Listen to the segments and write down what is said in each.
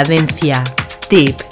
Cadencia Deep.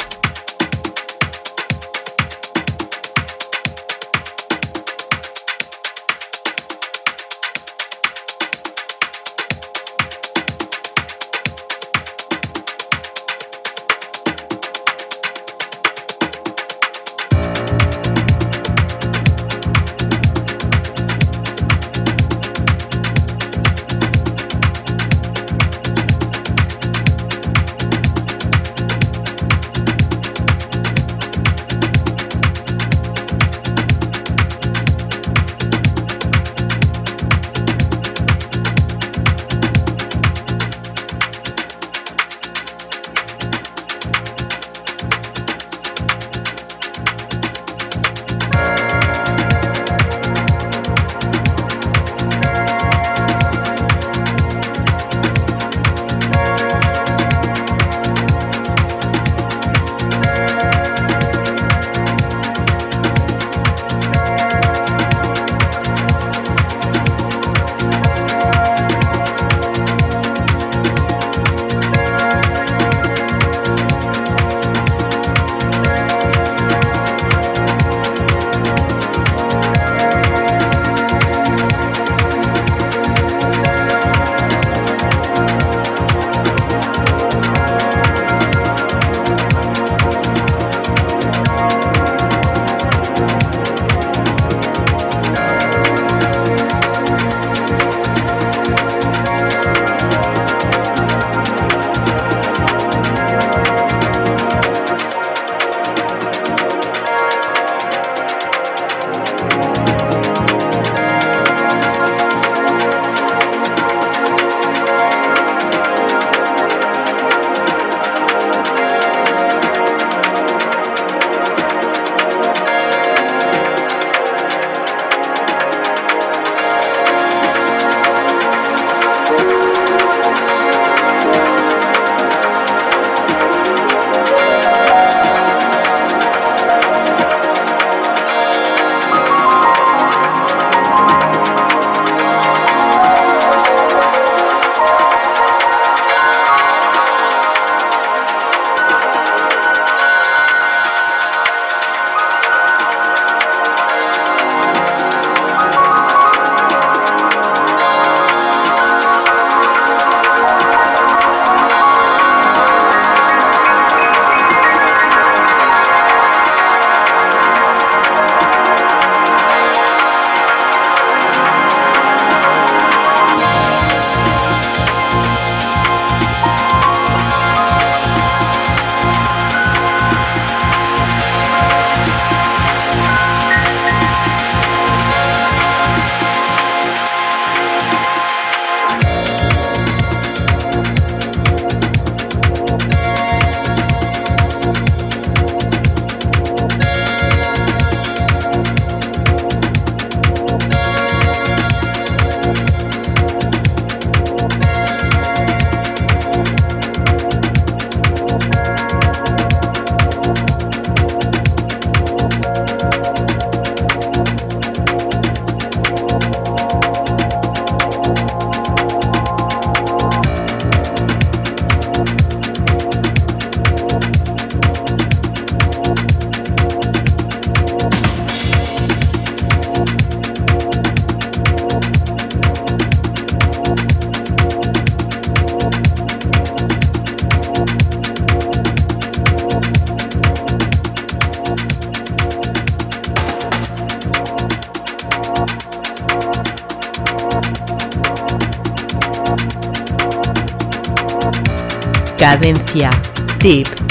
Cadencia. Tip.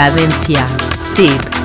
Cadencia. Tip.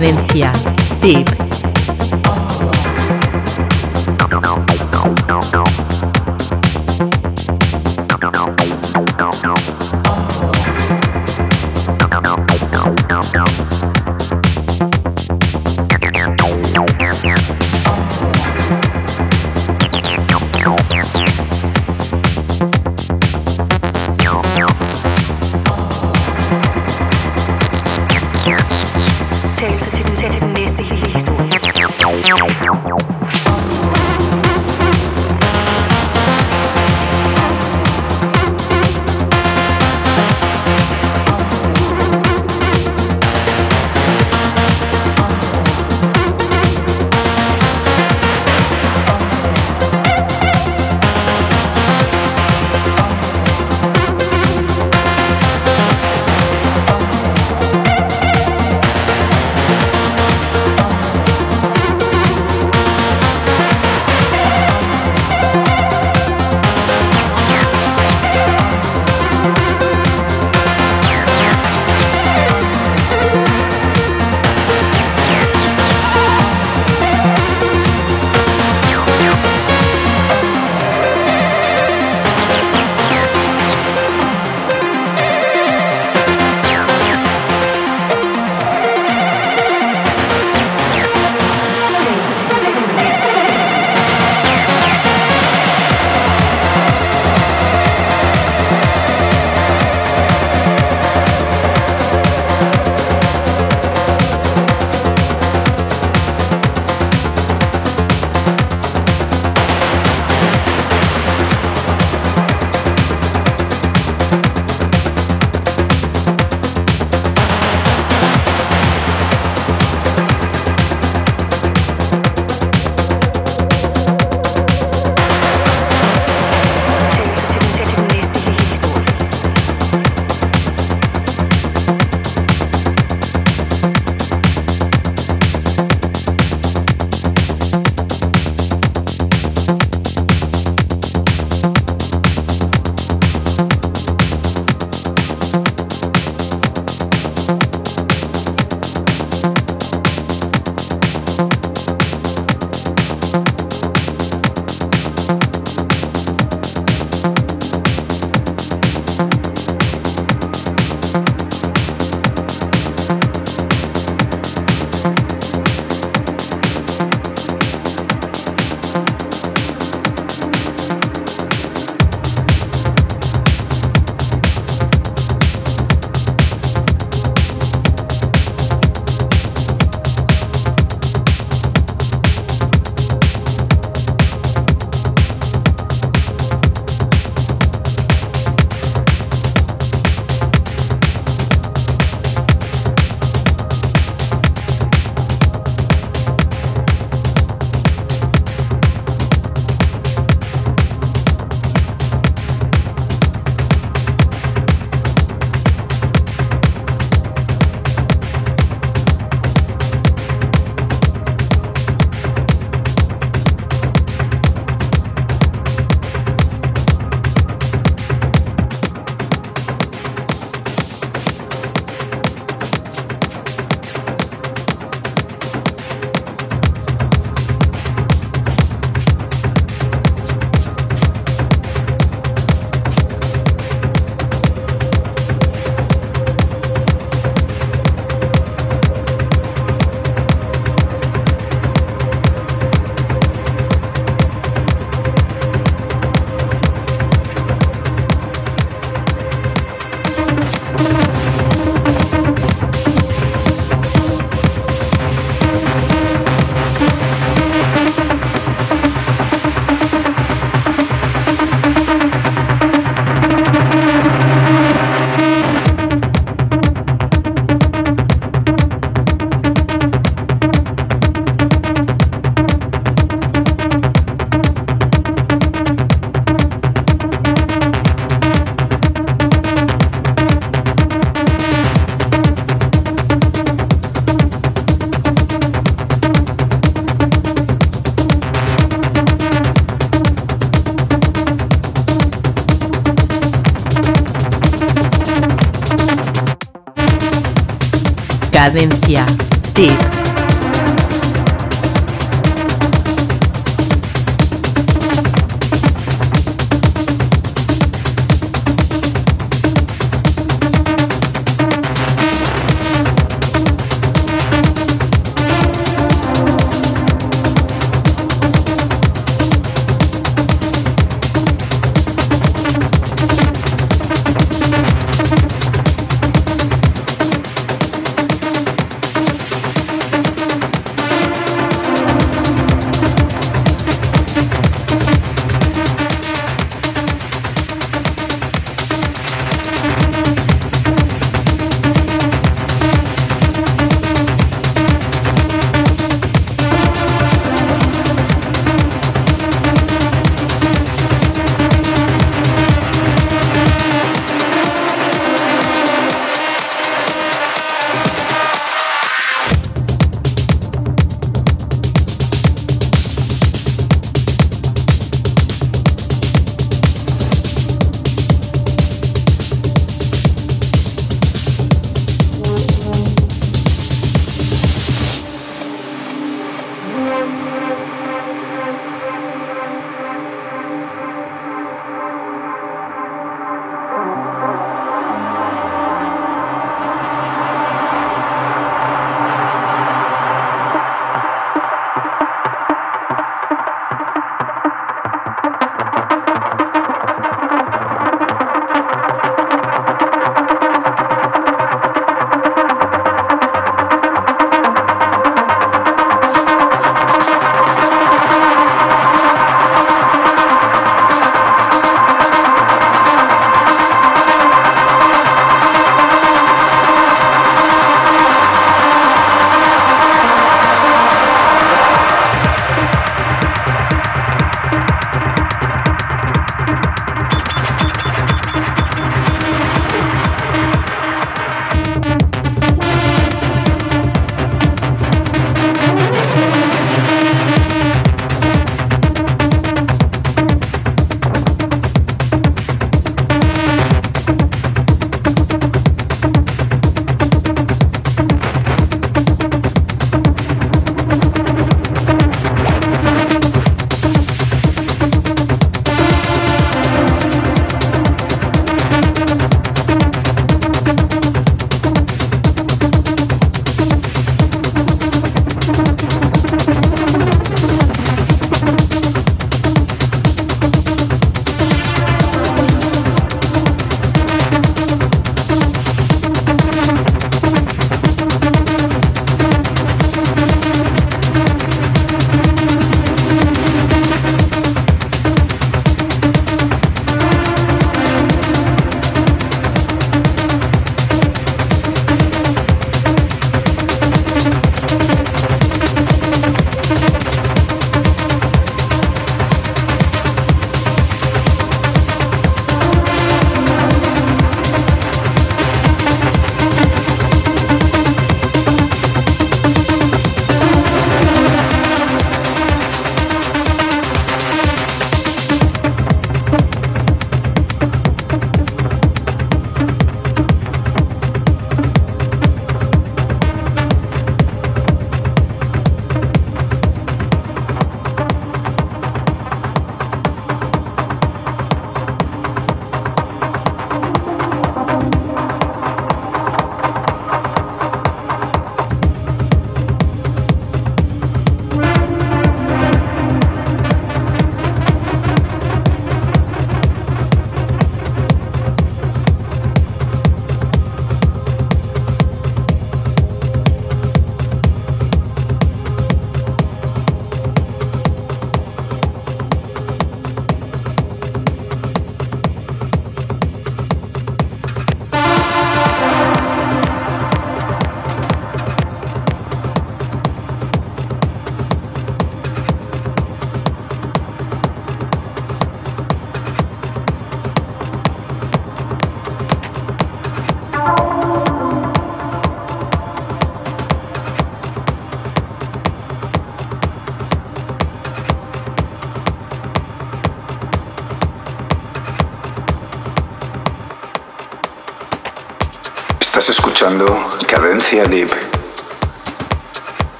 Cadencia. you Cadencia.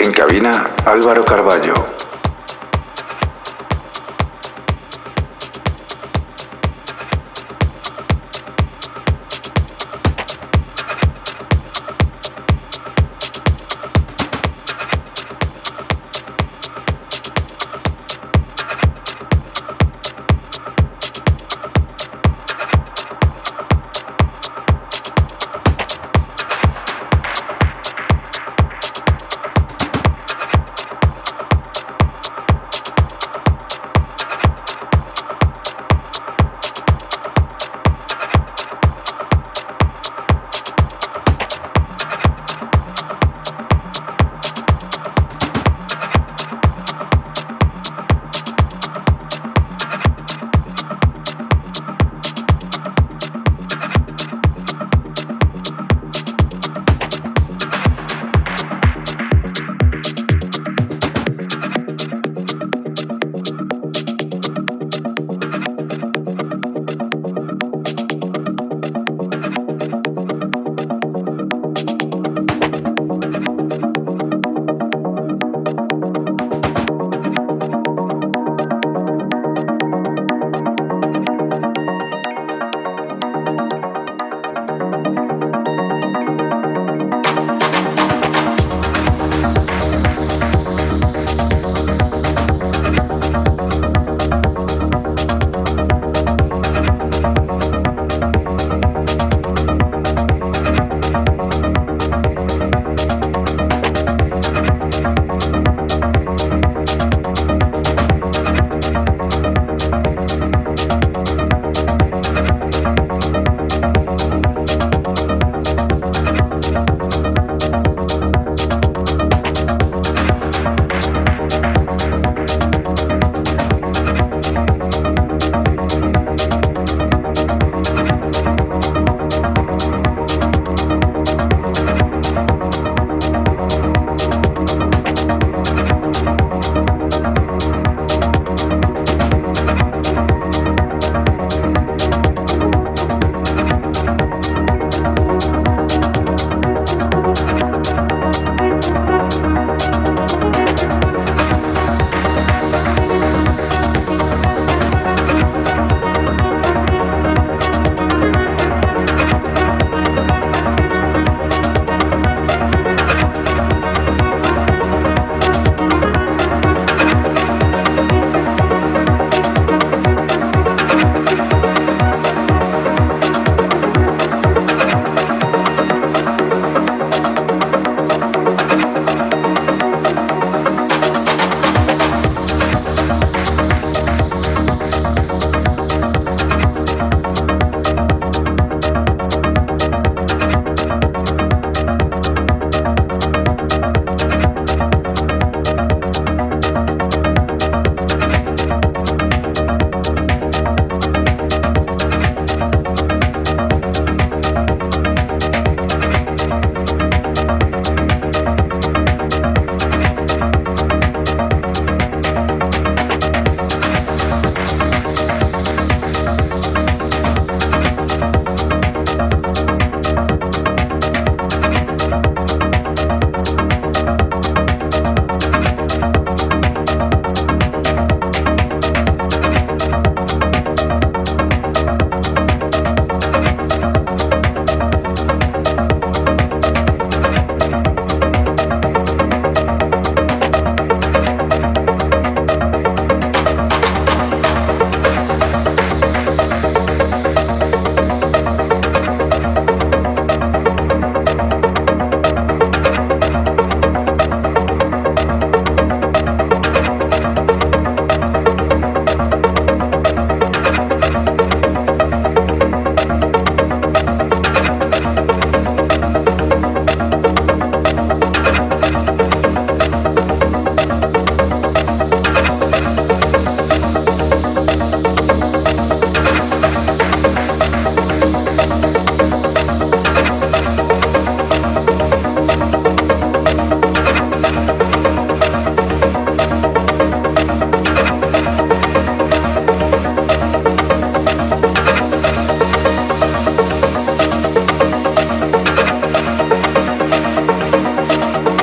En cabina Álvaro Carballo.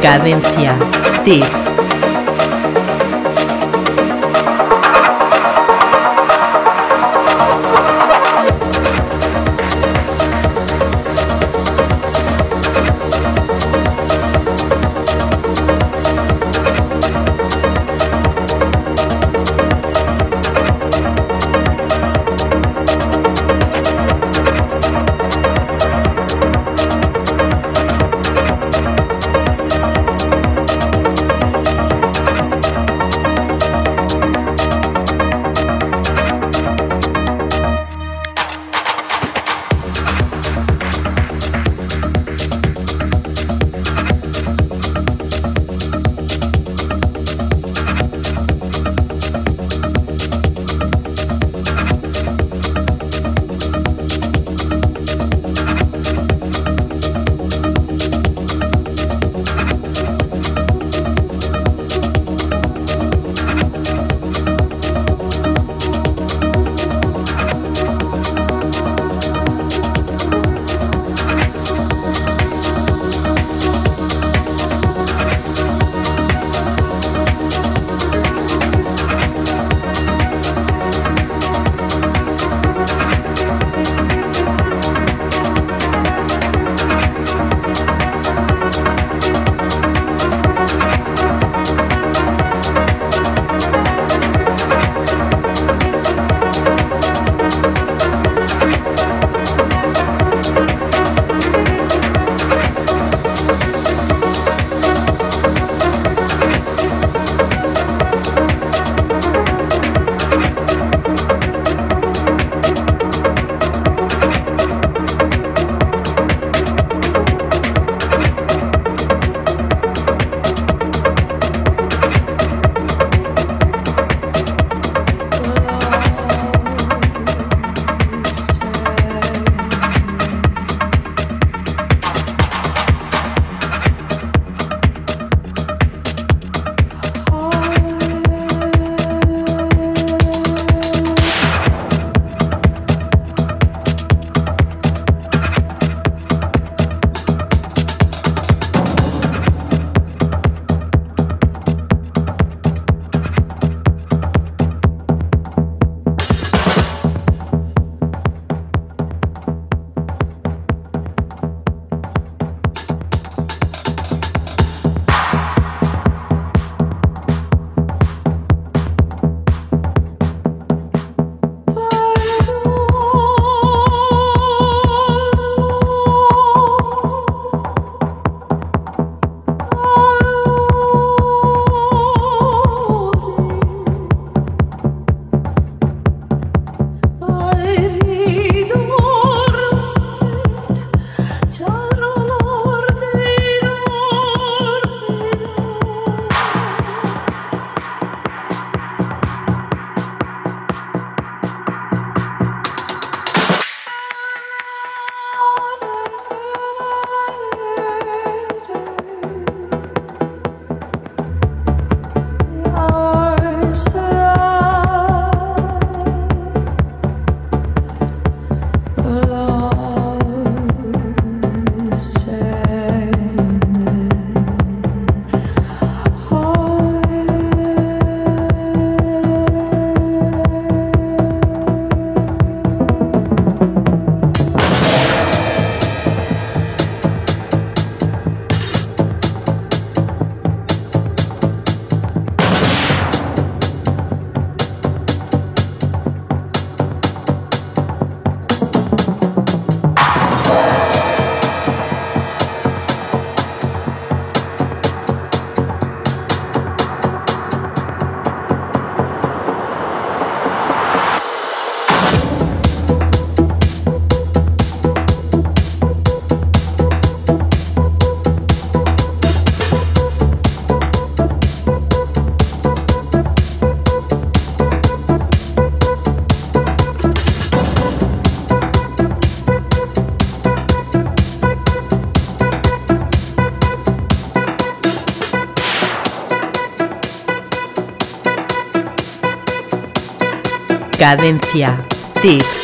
Cadencia. Tip. Cadencia. Tip.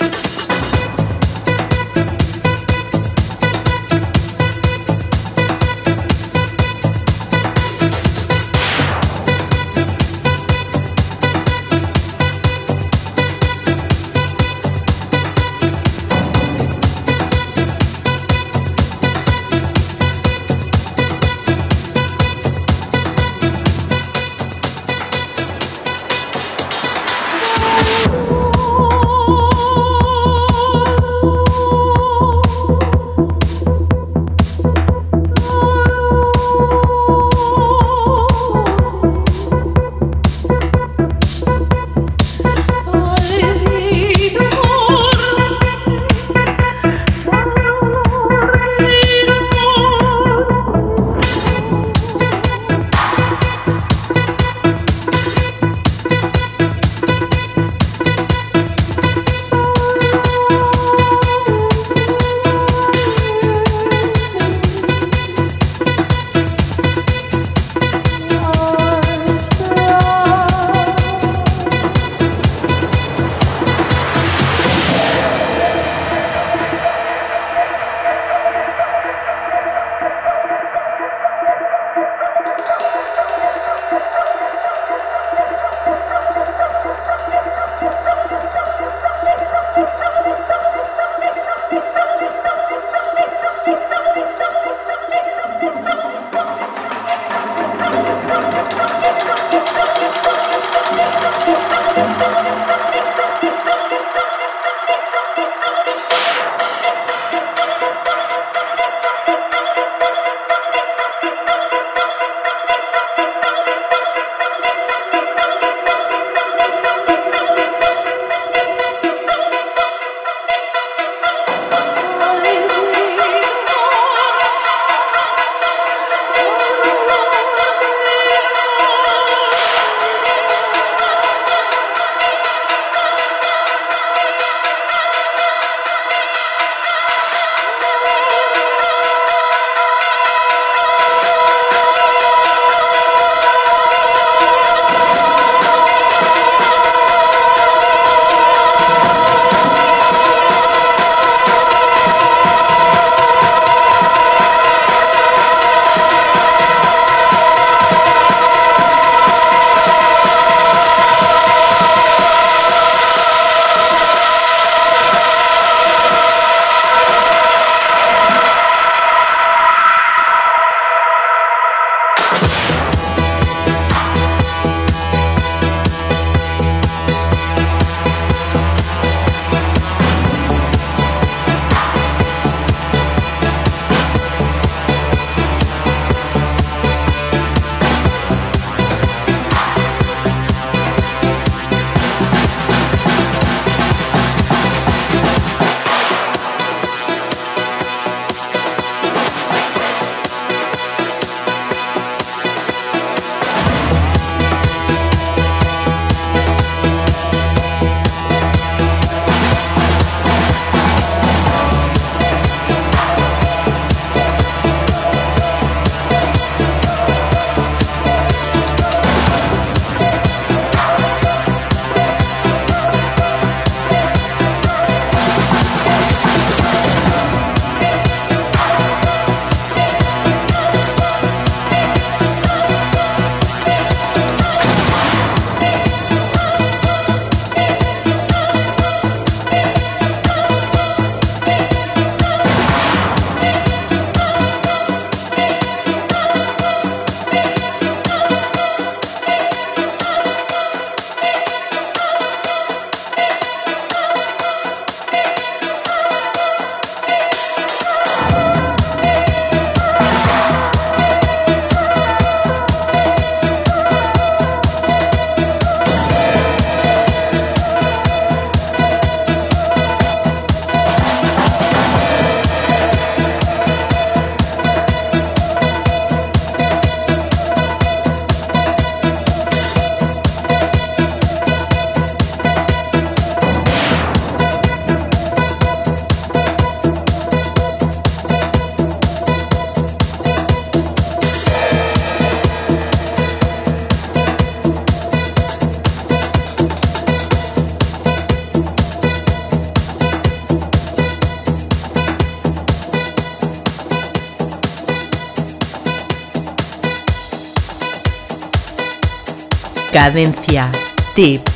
Cadencia. Tip.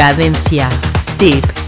Cadencia. Tip.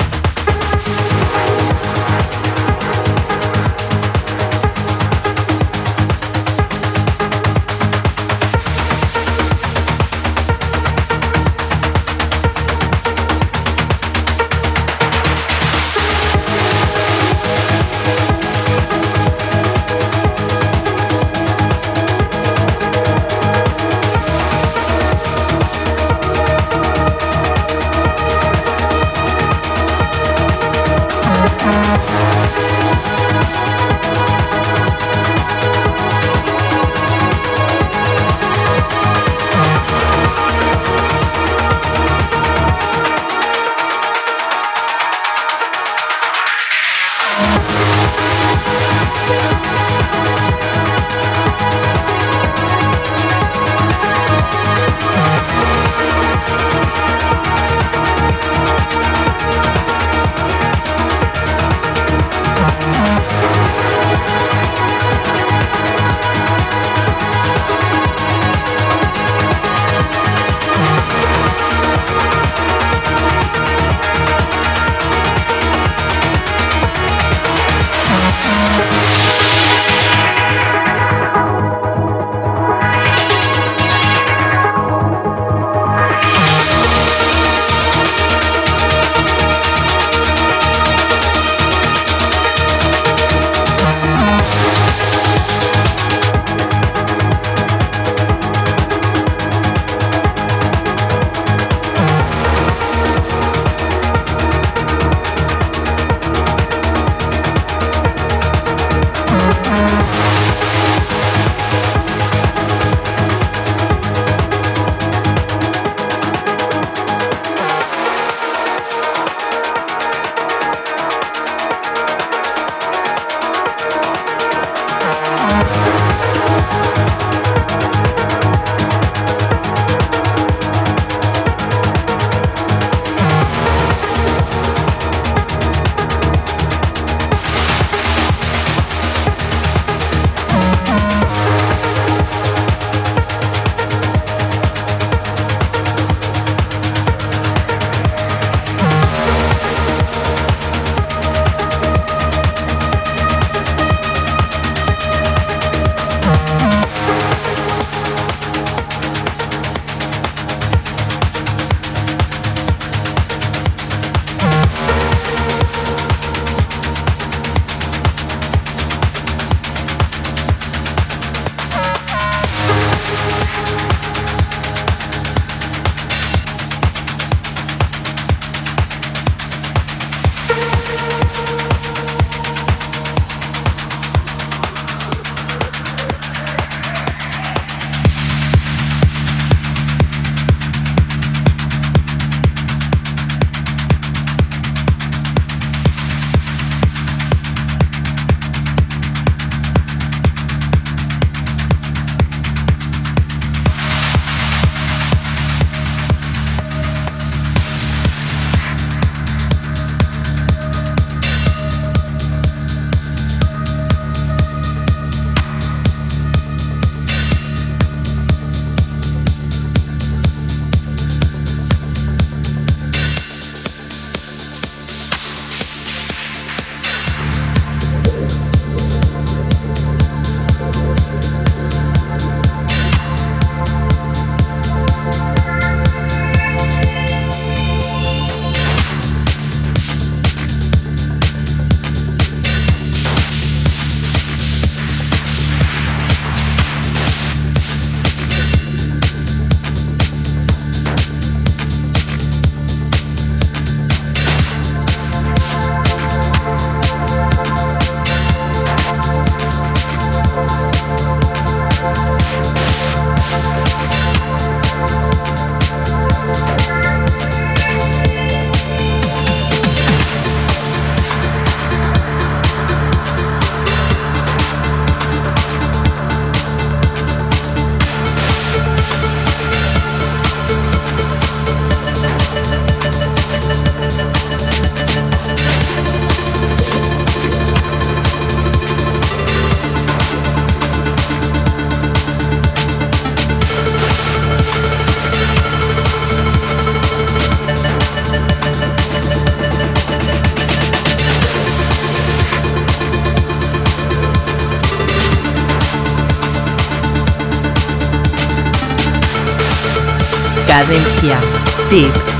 Cadencia. Tip.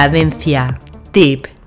Cadencia. Tip.